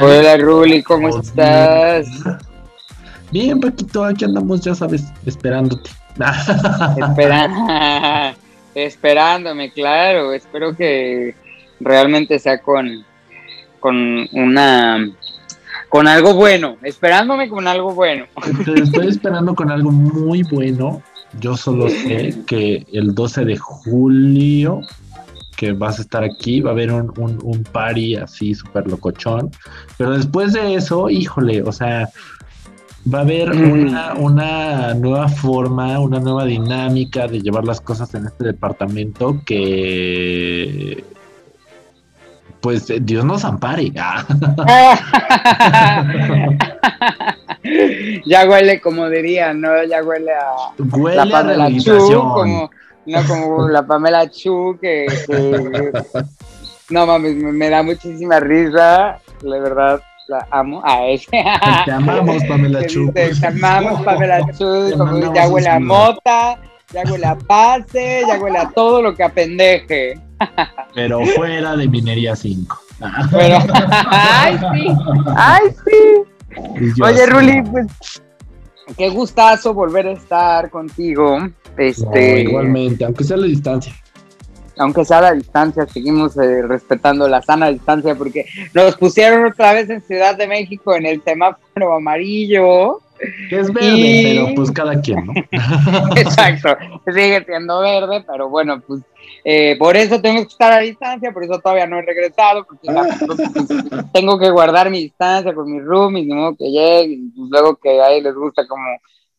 Hola, Ruli, ¿cómo estás? Bien, Paquito, aquí andamos, ya sabes, esperándote. Espera... Esperándome, claro. Espero que realmente sea con, con una con algo bueno, esperándome con algo bueno. estoy esperando con algo muy bueno. Yo solo sé que el 12 de julio que vas a estar aquí, va a haber un, un, party así súper locochón. Pero después de eso, híjole, o sea, va a haber una, una, nueva forma, una nueva dinámica de llevar las cosas en este departamento que pues Dios nos ampare. ya huele como diría, ¿no? Ya huele a huele la a como no como la Pamela Chu, que, no mames, me, da muchísima risa, la verdad, la amo a ese. Te amamos, Pamela Chu. Te, amamos, Pamela Chu, como ya huele a mota, ya huele a pase, ya huele a todo lo que apendeje. Pero fuera de Minería 5. Pero, ay, sí, ay, sí. Oye, Ruli, pues, qué gustazo volver a estar contigo. Este, igualmente, aunque sea a la distancia. Aunque sea a la distancia, seguimos eh, respetando la sana distancia porque nos pusieron otra vez en Ciudad de México en el semáforo amarillo. Que es verde, pero pues cada quien, ¿no? Exacto, sigue siendo verde, pero bueno, pues eh, por eso tengo que estar a distancia, por eso todavía no he regresado, porque pues, tengo que guardar mi distancia con mis roomies, de modo que llegue, y pues, luego que a ellos les gusta como,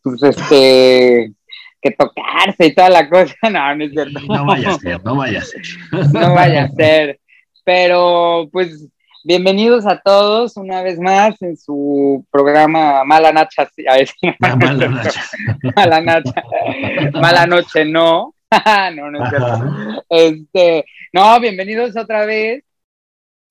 pues este, que tocarse y toda la cosa. No, no es cierto. No vaya a ser, no vaya a ser. No vaya a ser. Pero pues bienvenidos a todos una vez más en su programa Mala Nacha. Mala Nacha. Mala Nacha. Mala Noche, no. no, no es cierto. Este, no, bienvenidos otra vez.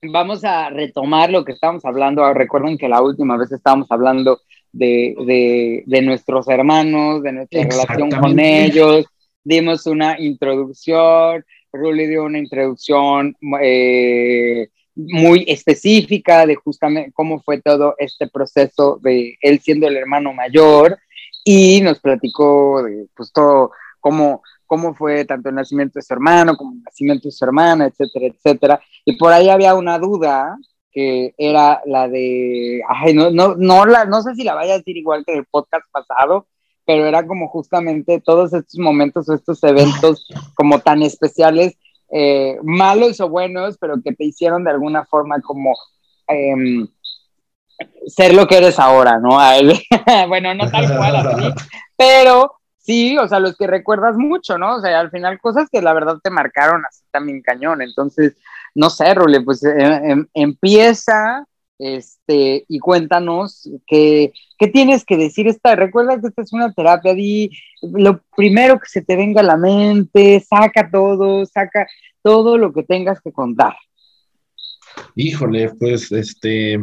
Vamos a retomar lo que estábamos hablando. Recuerden que la última vez estábamos hablando de, de, nuestros hermanos, de nuestra relación con ellos. Dimos una introducción, Ruli dio una introducción eh, muy específica de justamente cómo fue todo este proceso de él siendo el hermano mayor y nos platicó de pues todo cómo cómo fue tanto el nacimiento de su hermano como el nacimiento de su hermana, etcétera, etcétera. Y por ahí había una duda que era la de, ay, no, no, no, la, no sé si la vaya a decir igual que el podcast pasado, pero era como justamente todos estos momentos o estos eventos como tan especiales, eh, malos o buenos, pero que te hicieron de alguna forma como em, ser lo que eres ahora, ¿no? bueno, no tal cual así, pero sí, o sea, los que recuerdas mucho, ¿no? O sea, al final cosas que la verdad te marcaron así también cañón, entonces no sé, Rule, pues eh, em, empieza este, y cuéntanos qué, qué tienes que decir. Esta, recuerda que esta es una terapia, di lo primero que se te venga a la mente, saca todo, saca todo lo que tengas que contar. Híjole, pues este,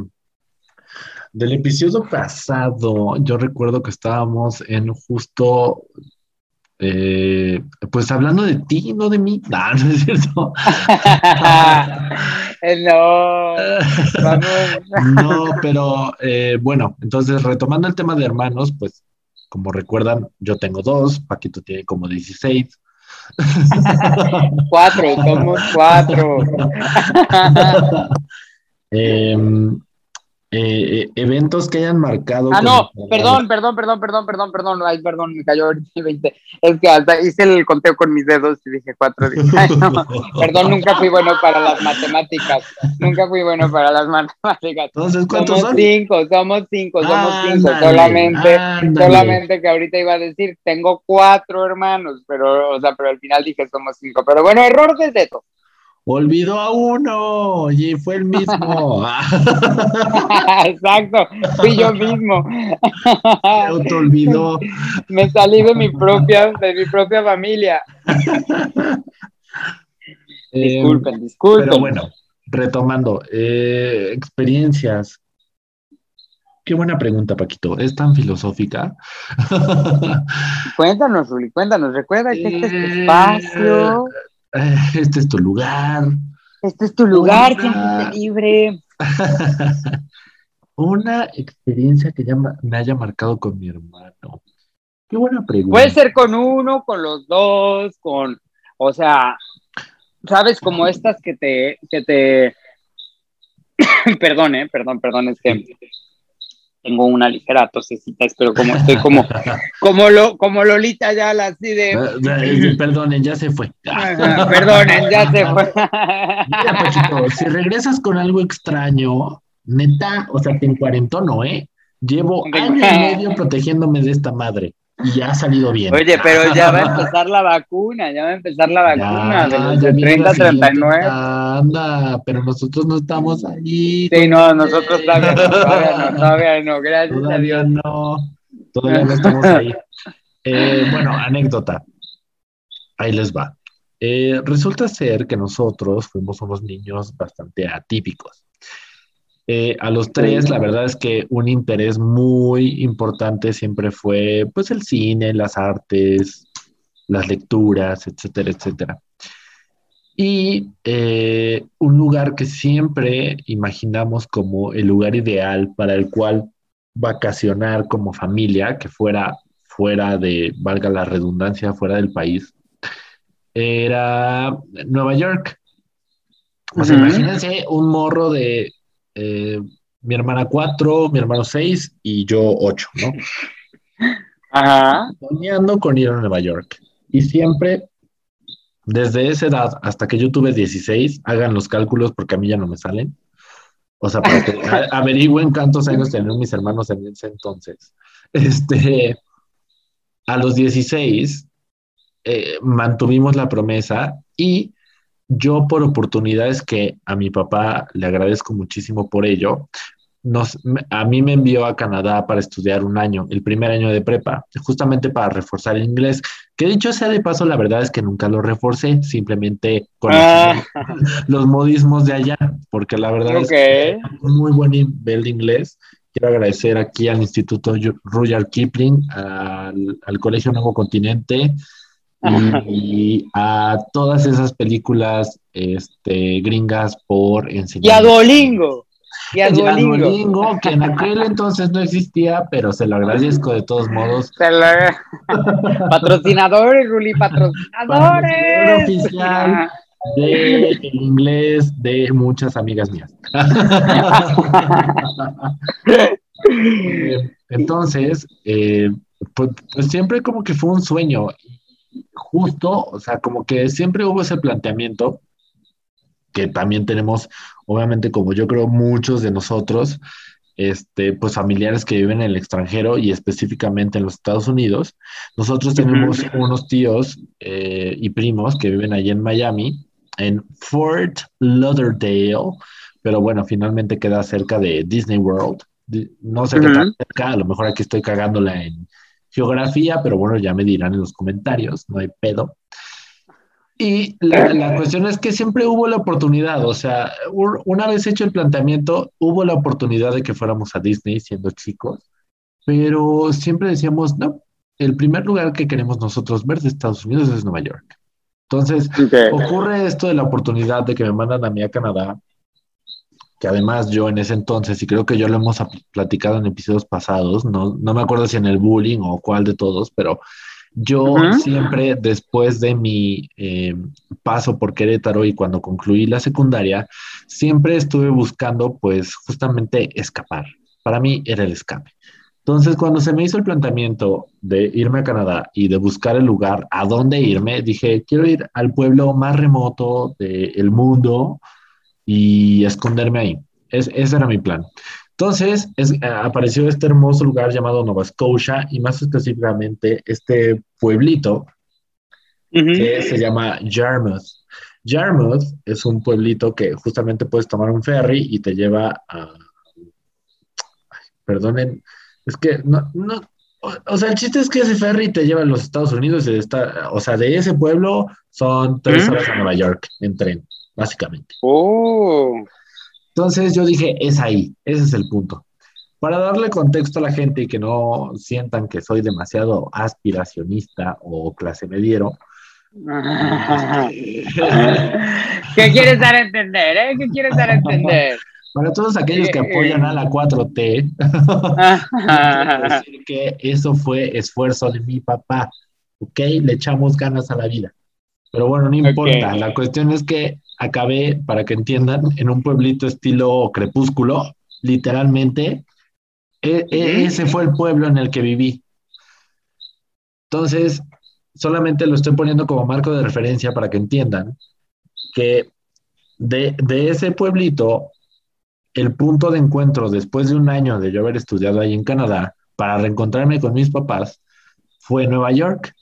del episodio pasado, yo recuerdo que estábamos en justo eh, pues hablando de ti, no de mí. No, no es cierto. no, no, pero eh, bueno, entonces retomando el tema de hermanos, pues como recuerdan, yo tengo dos, Paquito tiene como 16. cuatro, somos cuatro. eh, eh, eh, eventos que hayan marcado. Ah, no, perdón, perdón, perdón, perdón, perdón, perdón, ay, perdón, me cayó ahorita 20. Es que hasta hice el conteo con mis dedos y dije cuatro. perdón, nunca fui bueno para las matemáticas. Nunca fui bueno para las matemáticas. Entonces, ¿cuántos somos cinco, somos cinco, somos cinco. Solamente, solamente que ahorita iba a decir, tengo cuatro hermanos, pero, o sea, pero al final dije somos cinco. Pero bueno, error de dedo olvidó a uno y fue el mismo. Exacto, fui yo mismo. te olvidó. Me salí de mi propia, de mi propia familia. disculpen, em, disculpen. Pero bueno, retomando, eh, experiencias. Qué buena pregunta, Paquito. Es tan filosófica. cuéntanos, Ruli, cuéntanos. Recuerda que este eh, espacio. Eh, este es tu lugar. Este es tu lugar, siéntete libre. Una experiencia que ya me haya marcado con mi hermano. Qué buena pregunta. Puede ser con uno, con los dos, con, o sea, sabes, como estas que te, que te, perdón, eh, perdón, perdón, es que tengo una ligera tosecita, pero como estoy como, como, lo, como Lolita ya así de... Perdonen, ya se fue. perdonen, ya se fue. Mira, Pachito, si regresas con algo extraño, neta, o sea, te encuarentono, ¿eh? Llevo año y medio protegiéndome de esta madre y ya ha salido bien. Oye, pero ya va a empezar la vacuna, ya va a empezar la vacuna de los 30 a 39. Anda, pero nosotros no estamos ahí. Sí, no, nosotros todavía no, todavía no, todavía no, gracias todavía a Dios. no, todavía no estamos ahí. Eh, bueno, anécdota. Ahí les va. Eh, resulta ser que nosotros fuimos unos niños bastante atípicos. Eh, a los tres, la verdad es que un interés muy importante siempre fue pues el cine, las artes, las lecturas, etcétera, etcétera. Y eh, un lugar que siempre imaginamos como el lugar ideal para el cual vacacionar como familia, que fuera fuera de, valga la redundancia, fuera del país, era Nueva York. O sea, imagínense un morro de eh, mi hermana cuatro, mi hermano seis y yo ocho, ¿no? Ajá. Soñando con ir a Nueva York. Y siempre, desde esa edad hasta que yo tuve 16, hagan los cálculos porque a mí ya no me salen. O sea, para que averigüen cuántos años tenían mis hermanos en ese entonces. Este, a los 16 eh, mantuvimos la promesa y yo por oportunidades que a mi papá le agradezco muchísimo por ello, nos, a mí me envió a Canadá para estudiar un año, el primer año de prepa, justamente para reforzar el inglés. Que dicho sea de paso, la verdad es que nunca lo reforcé, simplemente con ah. los modismos de allá, porque la verdad es que un muy buen nivel de inglés. Quiero agradecer aquí al Instituto Royal Kipling, al, al Colegio Nuevo Continente, y a todas esas películas este, gringas por enseñar. Y a Duolingo. Y a Duolingo. que en aquel entonces no existía, pero se lo agradezco de todos modos. patrocinadores, Ruli, patrocinadores. oficial de inglés de muchas amigas mías. Entonces, eh, pues, pues, siempre como que fue un sueño justo, o sea, como que siempre hubo ese planteamiento que también tenemos, obviamente, como yo creo muchos de nosotros, este, pues familiares que viven en el extranjero y específicamente en los Estados Unidos. Nosotros tenemos unos tíos eh, y primos que viven allí en Miami, en Fort Lauderdale, pero bueno, finalmente queda cerca de Disney World. No sé qué tan cerca, a lo mejor aquí estoy cagándola en, geografía, pero bueno, ya me dirán en los comentarios, no hay pedo. Y la, cuestión es que siempre hubo la oportunidad, o sea, una vez hecho el planteamiento, hubo la oportunidad de que fuéramos a Disney siendo chicos, pero siempre decíamos, no, el primer lugar que queremos nosotros ver de Estados Unidos es Nueva York. Entonces, ocurre esto de la oportunidad de que me mandan a mí a Canadá que además yo en ese entonces, y creo que yo lo hemos platicado en episodios pasados, no, no me acuerdo si en el bullying o cuál de todos, pero yo siempre después de mi eh, paso por Querétaro y cuando concluí la secundaria, siempre estuve buscando pues justamente escapar. Para mí era el escape. Entonces, cuando se me hizo el planteamiento de irme a Canadá y de buscar el lugar a dónde irme, dije, quiero ir al pueblo más remoto del mundo, y esconderme ahí. Es, ese era mi plan. Entonces es, apareció este hermoso lugar llamado Nova Scotia y más específicamente este pueblito que se llama Yarmouth. Yarmouth es un pueblito que justamente puedes tomar un ferry y te lleva a... perdonen, es que no, no, o, sea, el chiste es que ese ferry te lleva a los Estados Unidos y está, o sea, de ese pueblo son tres horas a Nueva York en tren básicamente. Oh. Entonces yo dije, es ahí, ese es el punto. Para darle contexto a la gente y que no sientan que soy demasiado aspiracionista o clase mediero. ¿Qué quieres dar a entender? Eh? ¿Qué quieres dar a entender? Para todos aquellos que apoyan a la 4T, decir que eso fue esfuerzo de mi papá, ¿ok? Le echamos ganas a la vida. Pero bueno, no importa, la cuestión es que acabé, para que entiendan, en un pueblito estilo crepúsculo, literalmente, e, e, ese fue el pueblo en el que viví. Entonces, solamente lo estoy poniendo como marco de referencia para que entiendan que de, de ese pueblito el punto de encuentro después de un año de yo haber estudiado ahí en Canadá para reencontrarme con mis papás fue Nueva York.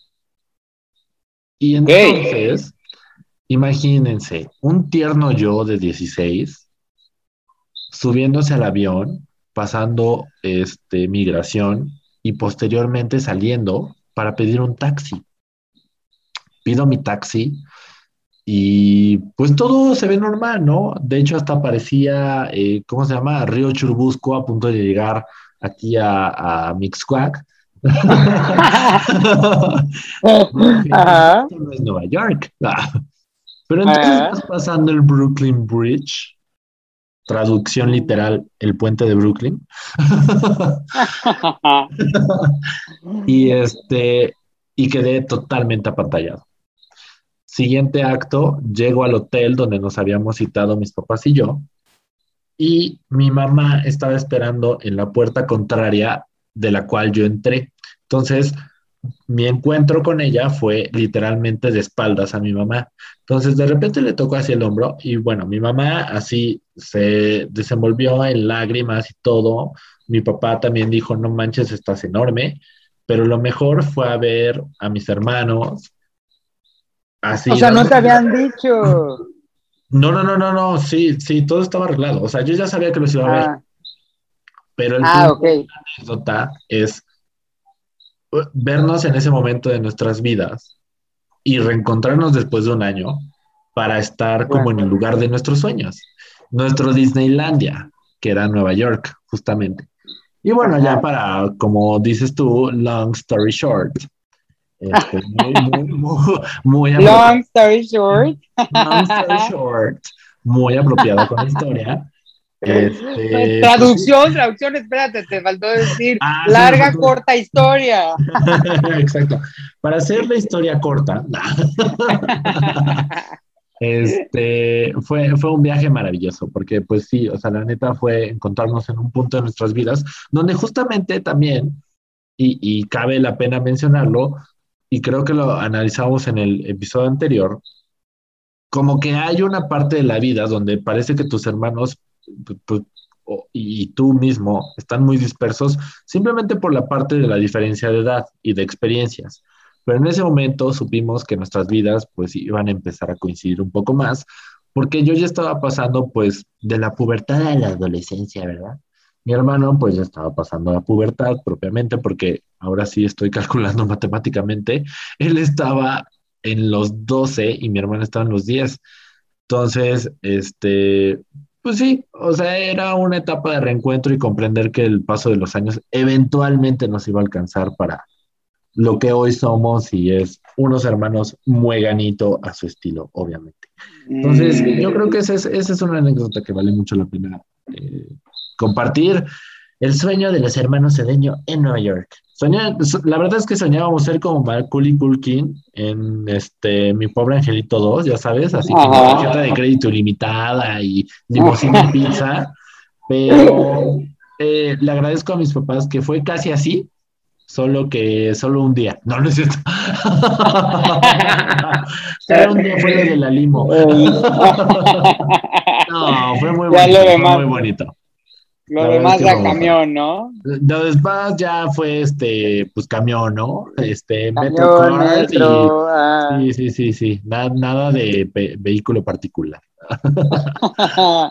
Y entonces, imagínense, un tierno yo de 16 subiéndose al avión, pasando este, migración y posteriormente saliendo para pedir un taxi. Pido mi taxi, y pues todo se ve normal, ¿no? De hecho, hasta parecía, eh, ¿cómo se llama? Río Churubusco a punto de llegar aquí a, a Esto no es Nueva York. Pero entonces pasando el Brooklyn Bridge, traducción literal, el puente de Brooklyn. y este, y quedé totalmente apantallado. Siguiente acto, llego al hotel donde nos habíamos citado mis papás y yo, y mi mamá estaba esperando en la puerta contraria de la cual yo entré. Entonces, mi encuentro con ella fue literalmente de espaldas a mi mamá. Entonces, de repente le tocó hacia el hombro y bueno, mi mamá así se desenvolvió en lágrimas y todo. Mi papá también dijo, no manches, estás enorme. Pero lo mejor fue a ver a mis hermanos, o sea, no te habían dicho. No, no, no, no, no, sí, sí, todo estaba arreglado. O sea, yo ya sabía que los iba a ver. Ah. Pero el ah, anécdota es uh, vernos en ese momento de nuestras vidas y reencontrarnos después de un año para estar como en el lugar de nuestros sueños. Nuestro Disneylandia, que era Nueva York, justamente. Y bueno, ya para, como dices tú, long story short, este, muy, Long story short. Long story short. Muy apropiado con la historia. Este, traducción, pues traducción, espérate, te faltó decir ah, larga, corta historia. Exacto. Para hacer la historia corta, este, fue, fue un viaje maravilloso, porque pues sí, o sea, la neta fue encontrarnos en un punto de nuestras vidas donde justamente también, y, y cabe la pena mencionarlo, y creo que lo analizamos en el episodio anterior, como que hay una parte de la vida donde parece que tus hermanos y tú mismo están muy dispersos simplemente por la parte de la diferencia de edad y de experiencias. Pero en ese momento supimos que nuestras vidas pues iban a empezar a coincidir un poco más, porque yo ya estaba pasando pues de la pubertad a la adolescencia, ¿verdad? Mi hermano pues ya estaba pasando la pubertad propiamente porque ahora sí estoy calculando matemáticamente, él estaba en los 12 y mi hermano estaba en los 10. Entonces, este, pues sí, o sea, era una etapa de reencuentro y comprender que el paso de los años eventualmente nos iba a alcanzar para lo que hoy somos y es unos hermanos mueganito a su estilo, obviamente. Entonces, mm. yo creo que esa es, esa es una anécdota que vale mucho la pena eh, compartir el sueño de los hermanos Cedeño en Nueva York. La verdad es que soñábamos ser como Macaulay Culkin en este Mi Pobre Angelito 2, ya sabes, así como tarjeta de crédito ilimitada y limosina pizza, pero eh, le agradezco a mis papás que fue casi así, solo que solo un día. No, no es cierto. solo un día fue de la limo. no, fue muy bonito. Fue muy bonito. Lo demás ya camión, ¿no? Lo demás ya fue este, pues camión, ¿no? Este, camión, metro, ah. Sí, sí, sí, sí. Nada, de vehículo particular.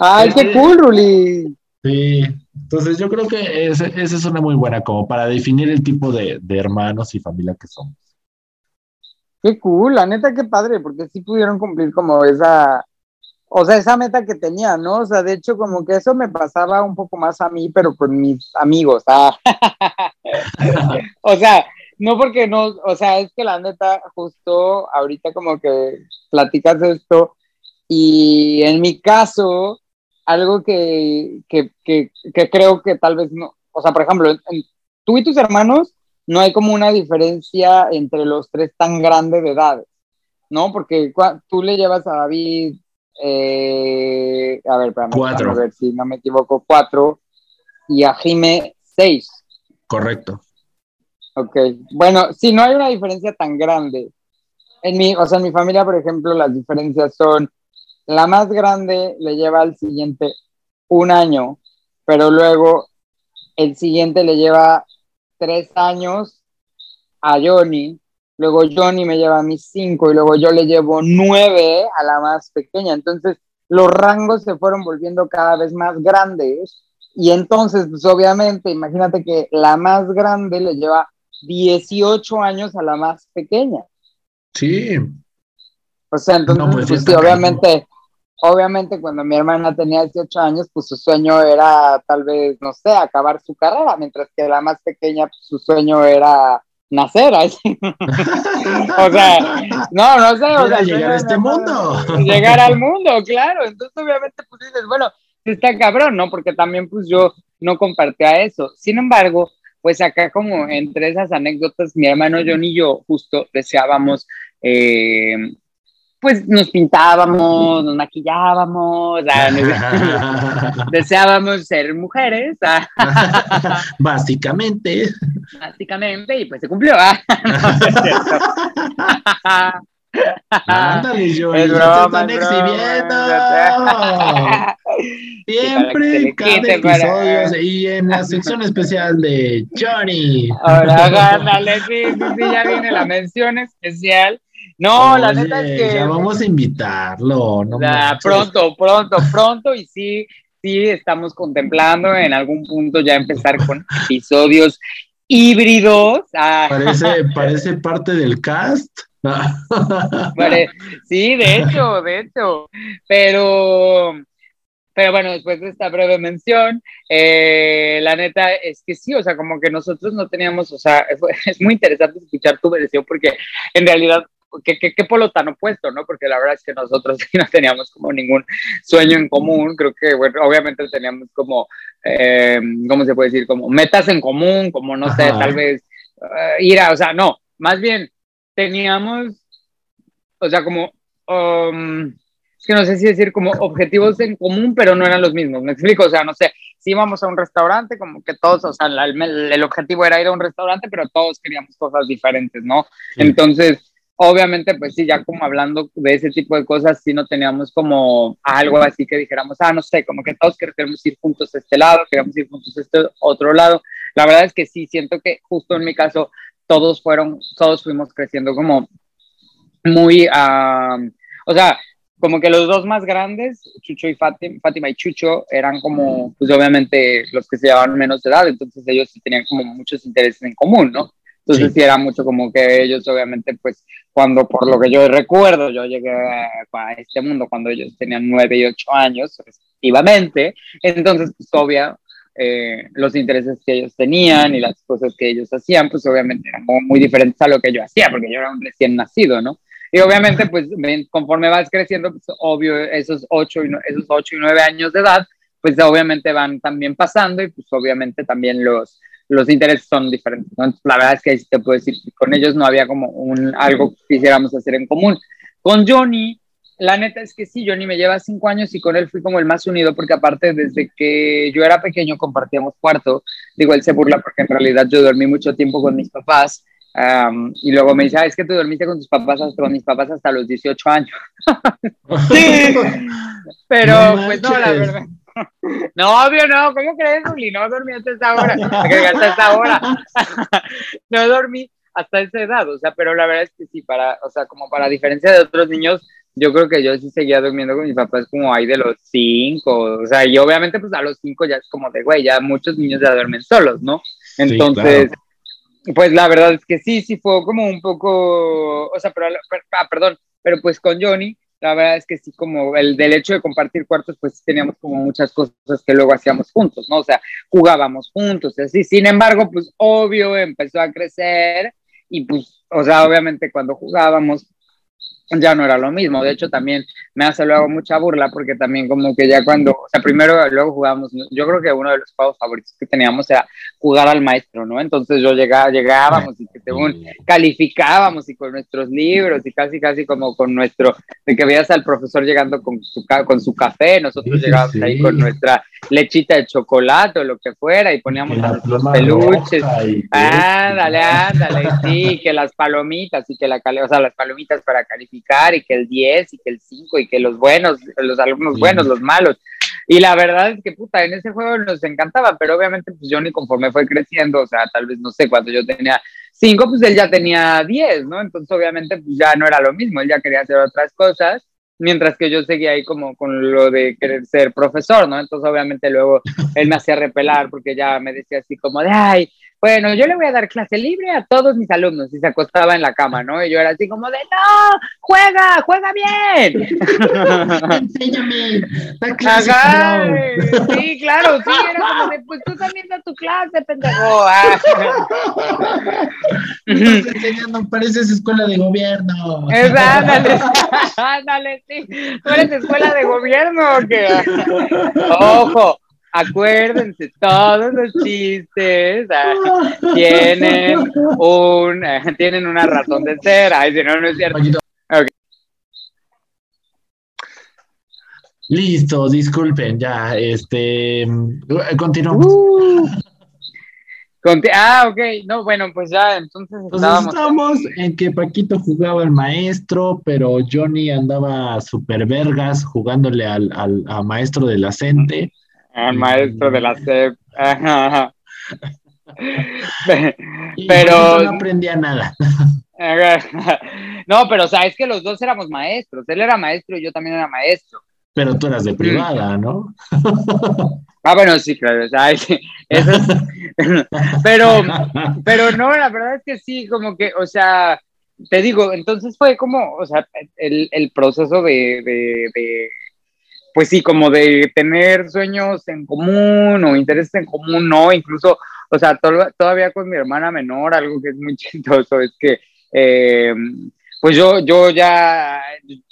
¡Ay, qué cool, Ruli! Sí, entonces yo creo que esa es una muy buena como para definir el tipo de, de hermanos y familia que somos. Qué cool, la neta, qué padre, porque sí pudieron cumplir como esa, o sea, esa meta que tenía, ¿no? O sea, de hecho, como que eso me pasaba un poco más a mí, pero con mis amigos. Ah. o sea, no porque no, o sea, es que la neta, justo ahorita como que platicas esto, y en mi caso, algo que, que, que, creo que tal vez no, o sea, por ejemplo, tú y tus hermanos no hay como una diferencia entre los tres tan grande de edades, ¿no? Porque tú le llevas a David, eh, a ver, para cuatro. a ver si no me equivoco, cuatro, y a Jime, seis. Correcto. Ok, bueno, si no hay una diferencia tan grande. En mi, o sea, en mi familia, por ejemplo, las diferencias son, la más grande le lleva al siguiente un año, pero luego el siguiente le lleva tres años a Johnny, luego Johnny me lleva a mis cinco y luego yo le llevo nueve a la más pequeña. Entonces, los rangos se fueron volviendo cada vez más grandes y entonces, pues obviamente, imagínate que la más grande le lleva 18 años a la más pequeña. Sí. O sea, entonces, pues, pues sí, obviamente, obviamente cuando mi hermana tenía 18 años, pues su sueño era tal vez, no sé, acabar su carrera, mientras que la más pequeña, pues, su sueño era nacer. o sea, no, no sé. O sea, llegar a este mundo. Llegar al mundo, claro. Entonces, obviamente, pues dices, bueno, está cabrón, ¿no? Porque también, pues yo no compartía eso. Sin embargo, pues acá como entre esas anécdotas, mi hermano John y yo justo deseábamos eh, pues nos pintábamos, nos maquillábamos, deseábamos ser mujeres. Básicamente. Básicamente, y pues se cumplió. Ándale, Johnny, ya te están exhibiendo. Siempre cada episodio y en la sección especial de Johnny. Ahora, ándale, sí, sí, ya viene la mención especial no, la neta es que. Ya vamos a invitarlo. No pronto, pronto, pronto. Y sí, sí, estamos contemplando en algún punto ya empezar con episodios híbridos. Ah. Parece, parece parte del cast. sí, de hecho, de hecho. Pero. Pero bueno, después de esta breve mención, eh, la neta es que sí, o sea, como que nosotros no teníamos, o sea, es muy interesante escuchar tu versión porque en realidad qué, qué, qué, polo tan opuesto, ¿no? Porque la verdad es que nosotros no teníamos como ningún sueño en común, creo que, bueno, obviamente teníamos como, eh, ¿cómo se puede decir? Como metas en común, como, no sé, tal vez uh, ir a, o sea, no, más bien teníamos, o sea, como, um, es que no sé si decir como objetivos en común, pero no eran los mismos, me explico, o sea, no sé, si íbamos a un restaurante, como que todos, o sea, el, el, objetivo era ir a un restaurante, pero todos queríamos cosas diferentes, ¿no? Entonces, Obviamente, pues sí, ya como hablando de ese tipo de cosas, sí no teníamos como algo así que dijéramos, ah, no sé, como que todos queremos ir juntos a este lado, queremos ir juntos a este otro lado. La verdad es que sí, siento que justo en mi caso, todos fueron, todos fuimos creciendo como muy, o sea, como que los dos más grandes, Chucho y Fátima, Fátima y Chucho, eran como, pues obviamente los que se llevaban menos de edad, entonces ellos sí tenían como muchos intereses en común, ¿no? Entonces sí. era mucho como que ellos obviamente pues cuando por lo que yo recuerdo yo llegué a este mundo cuando ellos tenían nueve y ocho años respectivamente, entonces pues obvia eh, los intereses que ellos tenían y las cosas que ellos hacían pues obviamente eran muy diferentes a lo que yo hacía porque yo era un recién nacido, ¿no? Y obviamente pues conforme vas creciendo pues obvio esos ocho y, esos ocho y nueve años de edad pues obviamente van también pasando y pues obviamente también los los intereses son diferentes. la verdad es que te puedo decir que con ellos no había como un, algo que quisiéramos hacer en común. Con Johnny, la neta es que sí, Johnny me lleva cinco años y con él fui como el más unido porque aparte desde que yo era pequeño compartíamos cuarto. Digo, él se burla porque en realidad yo dormí mucho tiempo con mis papás. y luego me dice, ah, es que tú dormiste con tus papás hasta, con mis papás hasta los 18 años. sí, pero pues no, la verdad. No, obvio no, ¿cómo crees, Juli? No dormí hasta esa hora, hasta esa hora. No dormí hasta esa edad, o sea, pero la verdad es que sí, para, o sea, como para diferencia de otros niños, yo creo que yo sí seguía durmiendo con mis papás como ahí de los cinco, o sea, y obviamente pues a los cinco ya es como de, güey, ya muchos niños ya duermen solos, ¿no? Entonces, pues la verdad es que sí, sí fue como un poco, o sea, pero, ah, perdón, pero pues con Johnny, la verdad es que sí, como el del hecho de compartir cuartos, pues teníamos como muchas cosas que luego hacíamos juntos, ¿no? O sea, jugábamos juntos, así. Sin embargo, pues obvio empezó a crecer y pues, o sea, obviamente cuando jugábamos, ya no era lo mismo. De hecho, también me hace luego mucha burla porque también como que ya cuando, o sea, primero luego jugábamos, yo creo que uno de los juegos favoritos que teníamos era jugar al maestro, ¿no? Entonces yo llegaba, llegábamos y que según calificábamos y con nuestros libros y casi, casi como con nuestro, de que veías al profesor llegando con su, con su café, nosotros llegábamos ahí con nuestra lechita de chocolate o lo que fuera y poníamos a nuestros peluches. Ándale, ándale, sí, que las palomitas y que la, o sea, las palomitas para calificar y que el 10 y que el 5 y que los buenos, los alumnos buenos, los malos. Y la verdad es que, puta, en ese juego nos encantaba, pero obviamente, pues yo ni conforme fue creciendo, o sea, tal vez, no sé, cuando yo tenía 5, pues él ya tenía 10, ¿no? Entonces, obviamente, pues ya no era lo mismo, él ya quería hacer otras cosas, mientras que yo seguía ahí como con lo de querer ser profesor, ¿no? Entonces, obviamente, luego él me hacía repelar porque ya me decía así como de, ay, bueno, yo le voy a dar clase libre a todos mis alumnos y se acostaba en la cama, ¿no? Y yo era así como de, no, juega, juega bien. Enséñame. sí, claro, sí, era como de, pues tú también da tu clase, pendejo. Ah. Estás enseñando, pareces escuela de gobierno. Es, ándale, ándale, sí, tú eres escuela de gobierno, ¿qué? Ojo acuérdense, todos los chistes ah, tienen, un, eh, tienen una razón de ser. Ay, si no, no es cierto. Listo, disculpen, ya, este, continuamos. Uh. ah, ok, no, bueno, pues ya, entonces estábamos en que Paquito jugaba al maestro, pero Johnny andaba super vergas jugándole al, al maestro de la CENTE. El maestro de la SEP. pero no aprendía nada. no, pero o sea, es que los dos éramos maestros. Él era maestro y yo también era maestro. Pero tú eras de privada, ¿no? ah, bueno, sí, claro. O sea, eso pero, pero no, la verdad es que sí, como que, o sea, te digo, entonces fue como, o sea, el, el proceso de, de pues sí, como de tener sueños en común o intereses en común, no, incluso, o sea, todavía con mi hermana menor, algo que es muy chistoso es que, eh, pues yo, yo ya,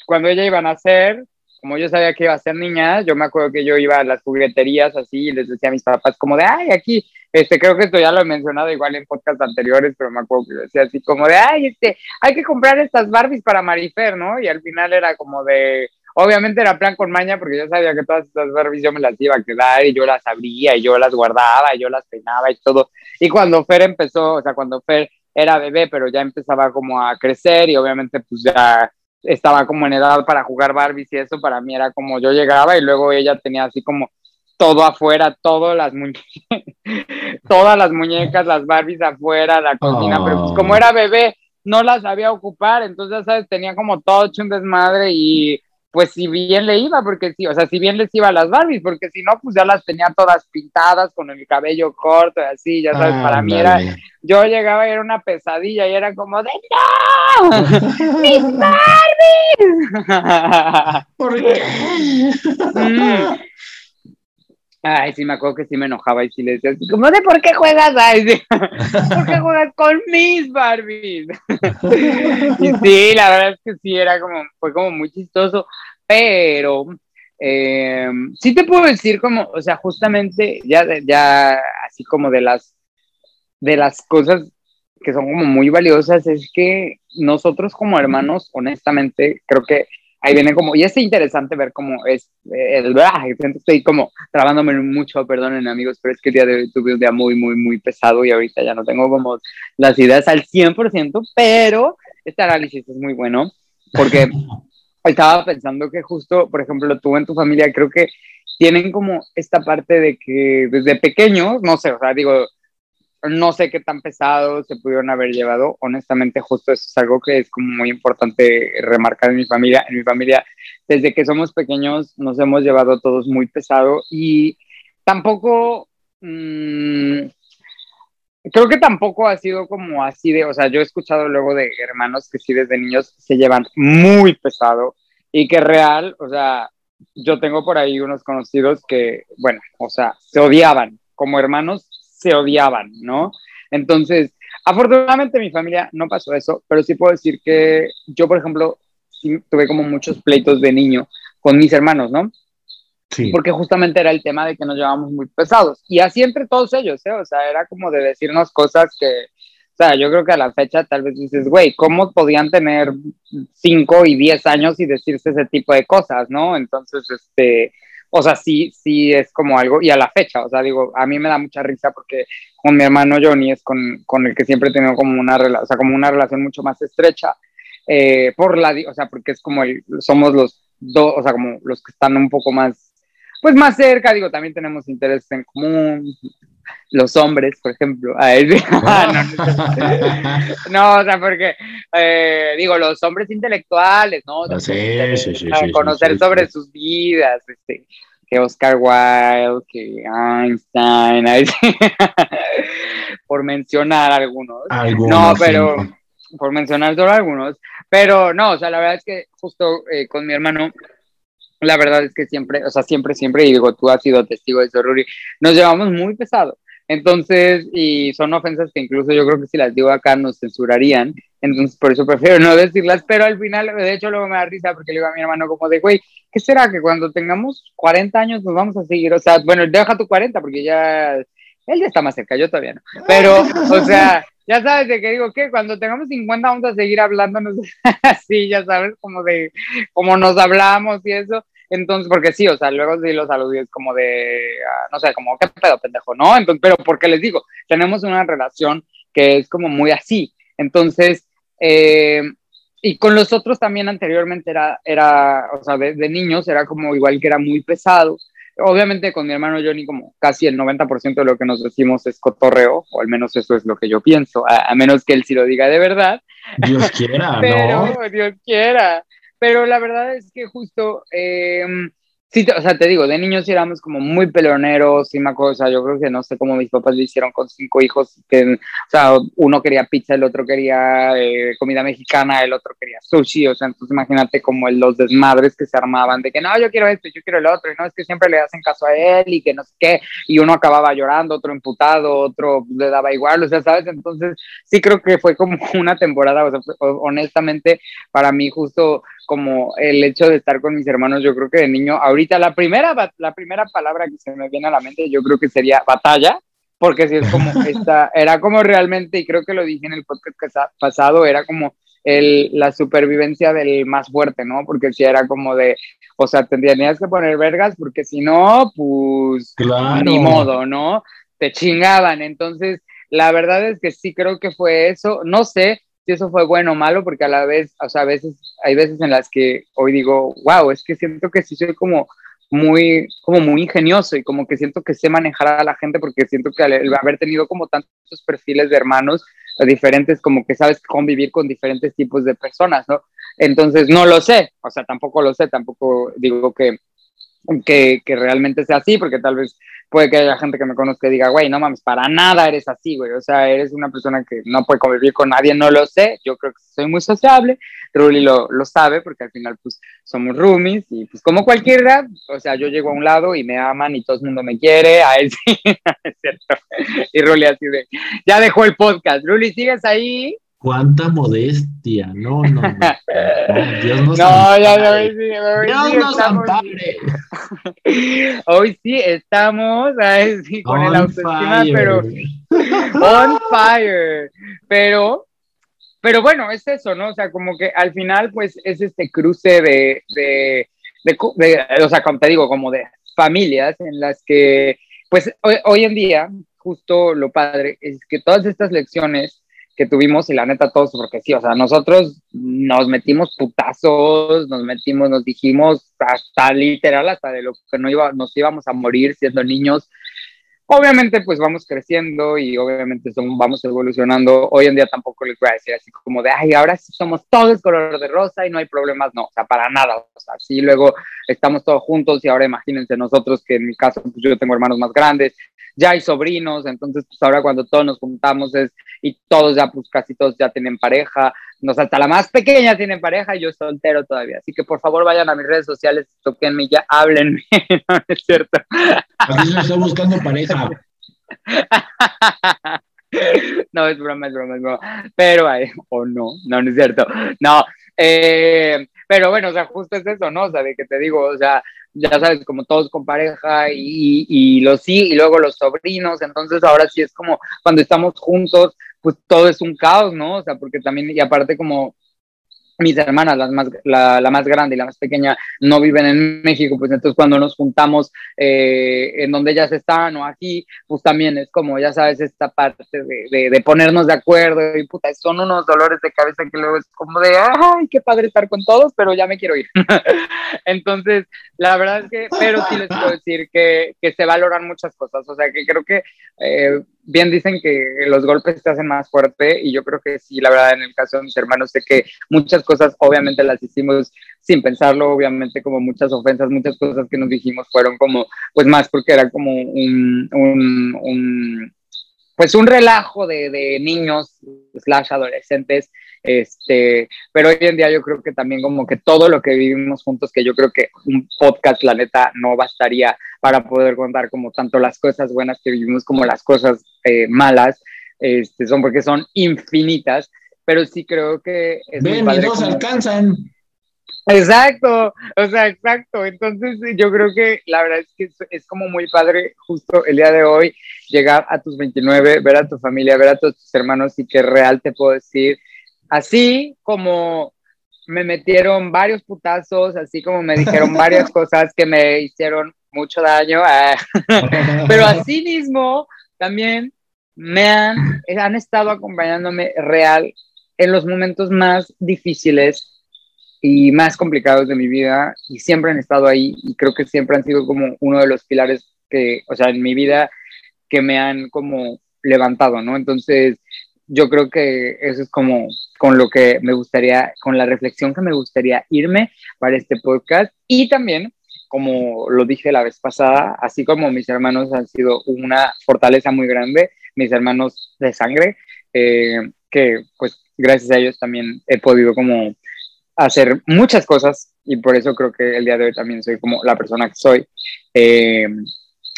cuando ella iba a nacer, como yo sabía que iba a ser niña, yo me acuerdo que yo iba a las jugueterías así y les decía a mis papás como de, ay, aquí, este, creo que esto ya lo he mencionado igual en podcasts anteriores, pero me acuerdo que decía así como de, ay, este, hay que comprar estas Barbies para Marifer, ¿no? Y al final era como de, Obviamente era plan con maña porque yo sabía que todas estas Barbies yo me las iba a quedar y yo las abría y yo las guardaba y yo las peinaba y todo. Y cuando Fer empezó, o sea, cuando Fer era bebé, pero ya empezaba como a crecer y obviamente pues ya estaba como en edad para jugar Barbies y eso para mí era como yo llegaba y luego ella tenía así como todo afuera, todas las muñecas, todas las muñecas, las Barbies afuera, la cocina, pero pues como oh. era bebé no las sabía ocupar, entonces, ¿sabes? Tenía como todo hecho un desmadre y pues si bien le iba, porque sí, o sea, si bien les iba a las Barbies, porque si no, pues ya las tenía todas pintadas con el cabello corto y así, ya sabes, para mí era, yo llegaba y era una pesadilla y era como de ¡No! ¡Mis Barbies! ¿Por qué? Mm. Ay, sí, me acuerdo que sí me enojaba y sí le decía así, como de por qué juegas, ay, sí. ¿por qué juegas con mis Barbies? y sí, la verdad es que sí, era como, fue como muy chistoso, pero eh, sí te puedo decir como, o sea, justamente ya, ya así como de las, de las cosas que son como muy valiosas, es que nosotros como hermanos, honestamente, creo que ahí viene como, y es interesante ver cómo es, eh, el, estoy como trabándome mucho, perdonen amigos, pero es que el día de hoy tuve un día muy, muy, muy pesado y ahorita ya no tengo como las ideas al 100%, pero este análisis es muy bueno porque estaba pensando que justo, por ejemplo, tú en tu familia creo que tienen como esta parte de que desde pequeños, no sé, o sea, digo, no sé qué tan pesado se pudieron haber llevado. Honestamente, justo eso es algo que es como muy importante remarcar en mi familia. En mi familia, desde que somos pequeños, nos hemos llevado todos muy pesado y tampoco, mmm, creo que tampoco ha sido como así de, o sea, yo he escuchado luego de hermanos que sí desde niños se llevan muy pesado y que real, o sea, yo tengo por ahí unos conocidos que, bueno, o sea, se odiaban como hermanos, se odiaban, ¿no? Entonces, afortunadamente mi familia no pasó eso, pero sí puedo decir que yo, por ejemplo, tuve como muchos pleitos de niño con mis hermanos, ¿no? Sí. Porque justamente era el tema de que nos llevábamos muy pesados. Y así entre todos ellos, ¿eh? O sea, era como de decirnos cosas que, o sea, yo creo que a la fecha tal vez dices, güey, ¿cómo podían tener 5 y 10 años y decirse ese tipo de cosas, ¿no? Entonces, este, o sea, sí, sí es como algo, y a la fecha, o sea, digo, a mí me da mucha risa porque con mi hermano Johnny es con, con el que siempre he tenido como una, o sea, como una relación mucho más estrecha, eh, por la, o sea, porque es como el, somos los dos, o sea, como los que están un poco más, pues más cerca, digo, también tenemos intereses en común, los hombres, por ejemplo. no, o sea, porque, eh, digo, los hombres intelectuales, ¿no? Ah, sí, sí, sí, conocer sobre sus vidas, este, que Oscar Wilde, que Einstein, por mencionar algunos. no, pero, por mencionar solo algunos, pero no, o sea, la verdad es que justo eh, con mi hermano, la verdad es que siempre, o sea, siempre, siempre, y digo, tú has sido testigo de eso, Ruri, nos llevamos muy pesado. Entonces, y son ofensas que incluso yo creo que si las digo acá nos censurarían, entonces por eso prefiero no decirlas, pero al final, de hecho, luego me da risa porque le digo a mi hermano como de, güey, ¿qué será que cuando tengamos 40 años nos vamos a seguir? O sea, bueno, deja tu 40 porque ya, él ya está más cerca, yo todavía no, pero, o sea, ya sabes de que digo que cuando tengamos 50 vamos a seguir hablándonos así, ya sabes, como de, como nos hablamos y eso. Entonces, porque sí, o sea, luego sí los saludos como de, ah, no sé, como, ¿qué pedo, pendejo? ¿No? Entonces, pero porque les digo, tenemos una relación que es como muy así. Entonces, eh, y con los otros también anteriormente era, era o sea, de, niños era como igual que era muy pesado. Obviamente con mi hermano Johnny como casi el 90% de lo que nos decimos es cotorreo, o al menos eso es lo que yo pienso, a, menos que él sí lo diga de verdad. Dios quiera, ¿no? Dios quiera. Pero la verdad es que justo, eh, sí, o sea, te digo, de niños éramos como muy peleoneros y una cosa, yo creo que no sé cómo mis papás lo hicieron con cinco hijos, que, o sea, uno quería pizza, el otro quería eh, comida mexicana, el otro quería sushi, o sea, entonces imagínate como los desmadres que se armaban de que no, yo quiero esto, yo quiero el otro, y no es que siempre le hacen caso a él y que no sé qué, y uno acababa llorando, otro imputado, otro le daba igual, o sea, ¿sabes? Entonces sí creo que fue como una temporada, o sea, honestamente, para mí justo como el hecho de estar con mis hermanos, yo creo que de niño, ahorita la primera, la primera palabra que se me viene a la mente, yo creo que sería batalla, porque si es como esta, era como realmente, y creo que lo dije en el podcast pasado, era como el, la supervivencia del más fuerte, ¿no? Porque si era como de, o sea, tendrías que poner vergas, porque si no, pues, ni modo, ¿no? Te chingaban, entonces, la verdad es que sí creo que fue eso, no sé, si eso fue bueno o malo, porque a la vez, o sea, a veces, hay veces en las que hoy digo, wow, es que siento que sí soy como muy, como muy ingenioso y como que siento que sé manejar a la gente porque siento que al haber tenido como tantos perfiles de hermanos diferentes, como que sabes convivir con diferentes tipos de personas, ¿no? Entonces, no lo sé, o sea, tampoco lo sé, tampoco digo que, que, que realmente sea así, porque tal vez puede que haya gente que me conozca y diga, güey, no mames, para nada eres así, güey. O sea, eres una persona que no puede convivir con nadie, no lo sé. Yo creo que soy muy sociable. Ruli lo, lo sabe porque al final, pues, somos roomies y, pues, como cualquiera, o sea, yo llego a un lado y me aman y todo el mundo me quiere. A él sí, es cierto. Y Ruli así de, ya dejó el podcast. Ruli, ¿sigues ahí? Cuánta modestia, no, no, no. Dios nos no, ya no, hoy sí, hoy Dios sí nos ampare. Hoy sí estamos, sí, con el autoestima, pero on fire. Pero, pero bueno, es eso, ¿no? O sea, como que al final, pues, es este cruce de, de, de, o sea, como te digo, como de familias en las que, pues, hoy, hoy en día, justo lo padre es que todas estas lecciones que tuvimos y la neta todos, porque sí, o sea, nosotros nos metimos putazos, nos metimos, nos dijimos hasta literal, hasta de lo que no iba, nos íbamos a morir siendo niños. Obviamente, pues vamos creciendo y obviamente vamos evolucionando. Hoy en día tampoco les voy a decir así como de, ay, ahora somos todos color de rosa y no hay problemas. No, o sea, para nada. O sea, sí, luego estamos todos juntos y ahora imagínense nosotros que en mi caso, pues yo tengo hermanos más grandes, ya hay sobrinos, entonces pues ahora cuando todos nos juntamos es, y todos ya, pues casi todos ya tienen pareja, nos hasta la más pequeña tiene pareja y yo soltero todavía. Así que por favor vayan a mis redes sociales, toquenme ya, háblenme, no es cierto. Aquí se está buscando pareja. no, es broma, es broma, es broma. Pero, o no, no, no es cierto. No, eh, Pero bueno, o sea, justo es eso, ¿no? O sea, de que te digo, o sea, ya sabes, como todos con pareja y, y los sí, y luego los sobrinos, entonces ahora sí es como cuando estamos juntos, pues todo es un caos, ¿no? O sea, porque también, y aparte como mis hermanas, las más, la, la, más grande y la más pequeña, no viven en México, pues entonces cuando nos juntamos eh, en donde ellas están o aquí, pues también es como, ya sabes, esta parte de, de, de, ponernos de acuerdo y puta, son unos dolores de cabeza que luego es como de, ay, qué padre estar con todos, pero ya me quiero ir. entonces, la verdad es que, pero sí les puedo decir que, que se valoran muchas cosas, o sea, que creo que... Eh, bien dicen que los golpes te hacen más fuerte y yo creo que sí, la verdad, en el caso de mis hermanos, sé que muchas cosas obviamente las hicimos sin pensarlo, obviamente como muchas ofensas, muchas cosas que nos dijimos fueron como, pues más porque era como un, un, un pues un relajo de, de niños slash adolescentes este, pero hoy en día yo creo que también como que todo lo que vivimos juntos, que yo creo que un podcast, la neta, no bastaría para poder contar como tanto las cosas buenas que vivimos como las cosas eh, malas, este, son porque son infinitas, pero sí creo que... Es Ven, y dos alcanzan. Exacto, o sea, exacto. Entonces yo creo que la verdad es que es, es, como muy padre justo el día de hoy llegar a tus 29, ver a tu familia, ver a todos tus hermanos y que real te puedo decir Así como me metieron varios putazos, así como me dijeron varias cosas que me hicieron mucho daño, ah, pero así mismo también me han, han estado acompañándome real en los momentos más difíciles y más complicados de mi vida y siempre han estado ahí y creo que siempre han sido como uno de los pilares que, o sea, en mi vida que me han como levantado, ¿no? Entonces, yo creo que eso es como con lo que me gustaría, con la reflexión que me gustaría irme para este podcast. Y también, como lo dije la vez pasada, así como mis hermanos han sido una fortaleza muy grande, mis hermanos de sangre, eh, que pues gracias a ellos también he podido como hacer muchas cosas y por eso creo que el día de hoy también soy como la persona que soy. Eh,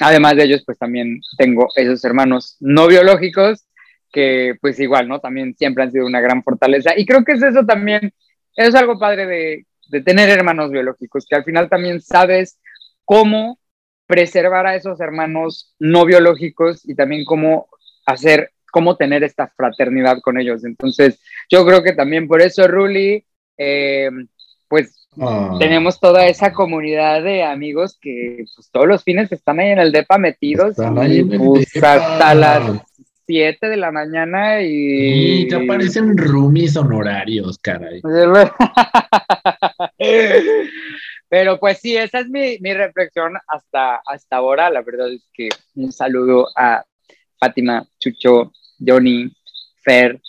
además de ellos, pues también tengo esos hermanos no biológicos que pues igual, ¿no? También siempre han sido una gran fortaleza. Y creo que es eso también, es algo padre de, de tener hermanos biológicos, que al final también sabes cómo preservar a esos hermanos no biológicos y también cómo hacer, cómo tener esta fraternidad con ellos. Entonces, yo creo que también por eso, Ruli, eh, pues ah. tenemos toda esa comunidad de amigos que pues, todos los fines están ahí en el DEPA metidos y pues, hasta las 7 de la mañana y... Y te aparecen roomies honorarios, caray. Pero pues sí, esa es mi, mi, reflexión hasta, hasta ahora. La verdad es que un saludo a Fátima, Chucho, Johnny, Fer,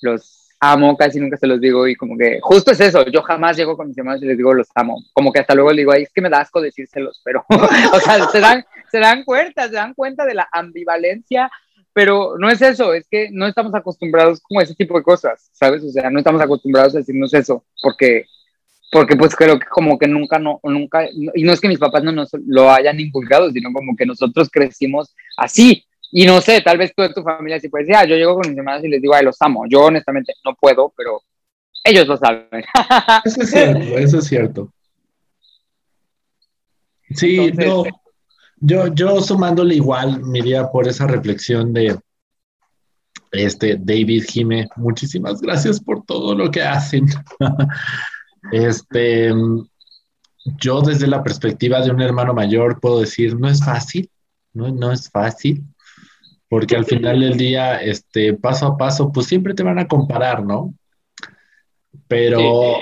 los amo, casi nunca se los digo y como que justo es eso, yo jamás llego con mis hermanos y les digo los amo, como que hasta luego les digo, ay, es que me da asco decírselos, pero, o sea, se dan, se dan cuenta, se dan cuenta de la ambivalencia pero no es eso, es que no estamos acostumbrados como a ese tipo de cosas, ¿sabes? O sea, no estamos acostumbrados a decirnos eso, porque, porque pues creo que como que nunca, no, nunca, y no es que mis papás no nos lo hayan inculcado, sino como que nosotros crecimos así, y no sé, tal vez tú de tu familia sí puedes decir, ah, yo llego con mis hermanos y les digo, ay, los amo, yo honestamente no puedo, pero ellos lo saben. Eso es cierto, eso es cierto. Sí, no, yo, yo sumándole igual, me iría por esa reflexión de este David Jime. Muchísimas gracias por todo lo que hacen. este, yo desde la perspectiva de un hermano mayor puedo decir, no es fácil, no, no es fácil, porque al final del día, este, paso a paso, pues siempre te van a comparar, ¿no? Pero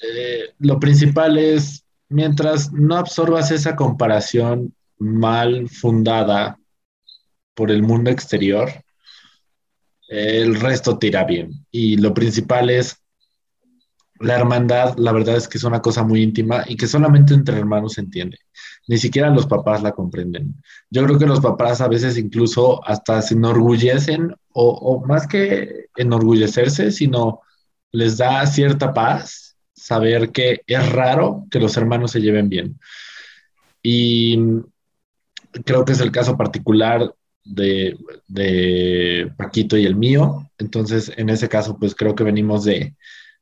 eh, lo principal es, mientras no absorbas esa comparación mal fundada por el mundo exterior, el resto tira bien. Y lo principal es la hermandad, la verdad es que es una cosa muy íntima y que solamente entre hermanos se entiende. Ni siquiera los papás la comprenden. Yo creo que los papás a veces incluso hasta se enorgullecen o, o más que enorgullecerse, sino les da cierta paz saber que es raro que los hermanos se lleven bien. Y creo que es el caso particular de, de, Paquito y el mío. Entonces, en ese caso, pues creo que venimos de,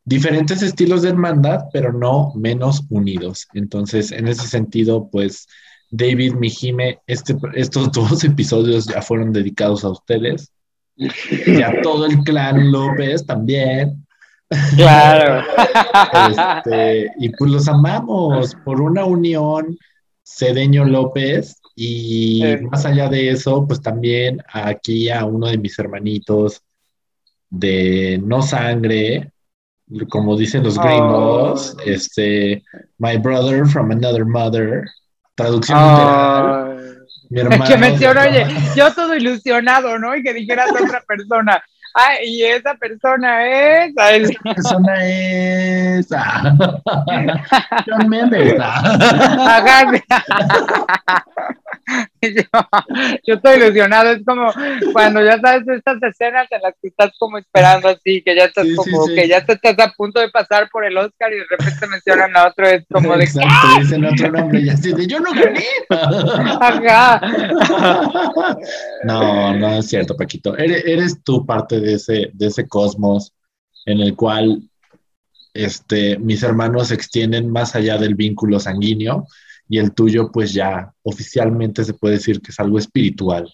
diferentes estilos de hermandad, pero no menos unidos. Entonces, en ese sentido, pues, David, Mijime, este, estos dos episodios ya fueron dedicados a ustedes y a todo el clan López también. Claro. Este, y pues los amamos por una unión Cedeño López y más allá de eso, pues también aquí a uno de mis hermanitos de no sangre, como dicen los gringos, este, my brother from another mother, traducción literal. Mi hermano, que menciona, oye, yo todo ilusionado, ¿no? Y que dijeras a otra persona, Ah, y esa persona es. Esa persona es. John Mendes. yo, estoy ilusionado. Es como cuando ya sabes estas escenas en las que estás como esperando así, que ya estás como, que ya estás a punto de pasar por el Oscar y de repente mencionan a otro. Es como de. Exacto, dicen otro nombre y así de yo no gané. Ajá. No, no es cierto, Paquito. Eres, eres tú parte de ese, de ese cosmos en el cual este, mis hermanos se extienden más allá del vínculo sanguíneo y el tuyo pues ya oficialmente se puede decir que es algo espiritual.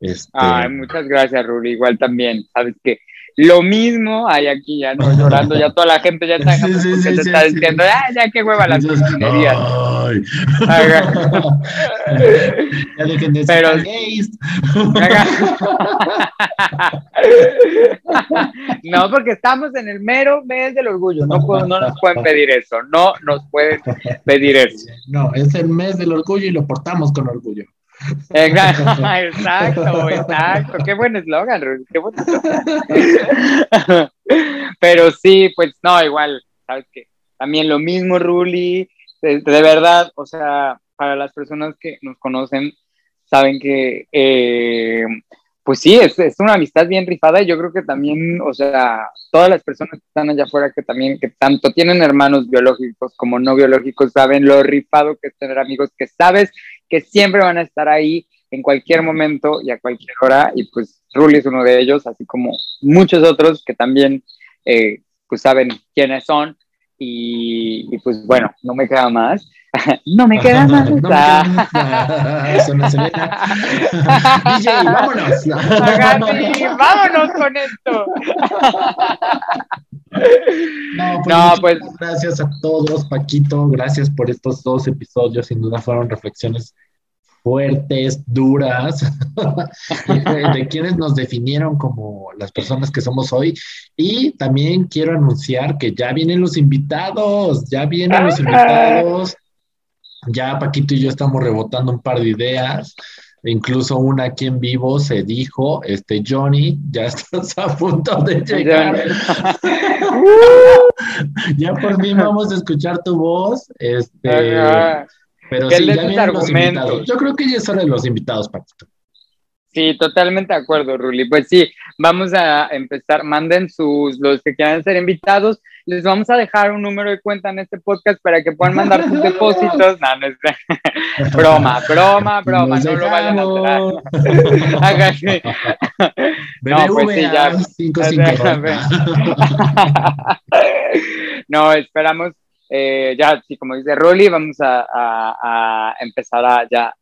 Este... Muchas gracias, Ruri. Igual también, sabes que lo mismo hay aquí, ya no llorando, ya toda la gente ya está, sí, sí, se está diciendo, ah, ya qué hueva las cocinerías. ya dejen de Pero, no, porque estamos en el mero mes del orgullo, no, no nos pueden pedir eso, no nos pueden pedir eso. No, es el mes del orgullo y lo portamos con orgullo. Exacto, exacto. Qué buen eslogan, Qué buen Pero sí, pues no, igual, sabes que también lo mismo, Ruli. De, verdad, o sea, para las personas que nos conocen, saben que, eh, pues sí, es, es, una amistad bien rifada y yo creo que también, o sea, todas las personas que están allá afuera que también, que tanto tienen hermanos biológicos como no biológicos, saben lo rifado que es tener amigos que sabes que siempre van a estar ahí en cualquier momento y a cualquier hora. Y pues Ruli es uno de ellos, así como muchos otros que también eh, pues saben quiénes son. Y, pues bueno, no me queda más. no me queda más. no DJ, vámonos. vámonos con esto. No, pues, no, pues gracias a todos, Paquito, gracias por estos dos episodios, sin duda fueron reflexiones fuertes, duras, de, quienes nos definieron como las personas que somos hoy. Y también quiero anunciar que ya vienen los invitados, ya vienen los invitados. Ya Paquito y yo estamos rebotando un par de ideas. Incluso una aquí en vivo se dijo, este Johnny, ya estás a punto de llegar. ya por fin vamos a escuchar tu voz. Este, pero sí, ya vienen los invitados. Yo creo que ya son los invitados, Paquito. Sí, totalmente de acuerdo, Ruli. Pues sí, vamos a empezar. Manden sus, los que quieran ser invitados. Les vamos a dejar un número de cuenta en este podcast para que puedan mandar sus depósitos. No, no es broma, broma, broma. no lo vayan a hacer. no, pues sí, ya. no, esperamos eh, ya, sí, como dice Rolly, vamos a, empezar a ya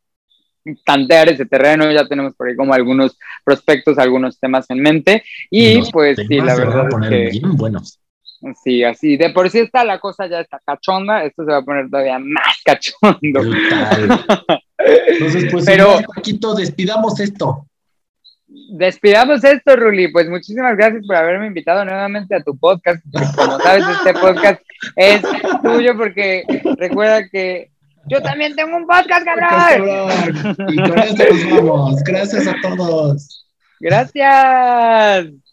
tantear ese terreno, ya tenemos por ahí como algunos prospectos, algunos temas en mente, y pues sí, la verdad es que... Bien buenos. Sí, así, de por sí está la cosa ya está cachonda, esto se va a poner todavía más cachondo. Entonces, pues, Pero, poquito despidamos esto despidamos esto, Ruli. Pues muchísimas gracias por haberme invitado nuevamente a tu podcast. Como sabes, este podcast es tuyo porque recuerda que yo también tengo un podcast, cabrón. Y con esto nos vamos. Gracias a todos. Gracias.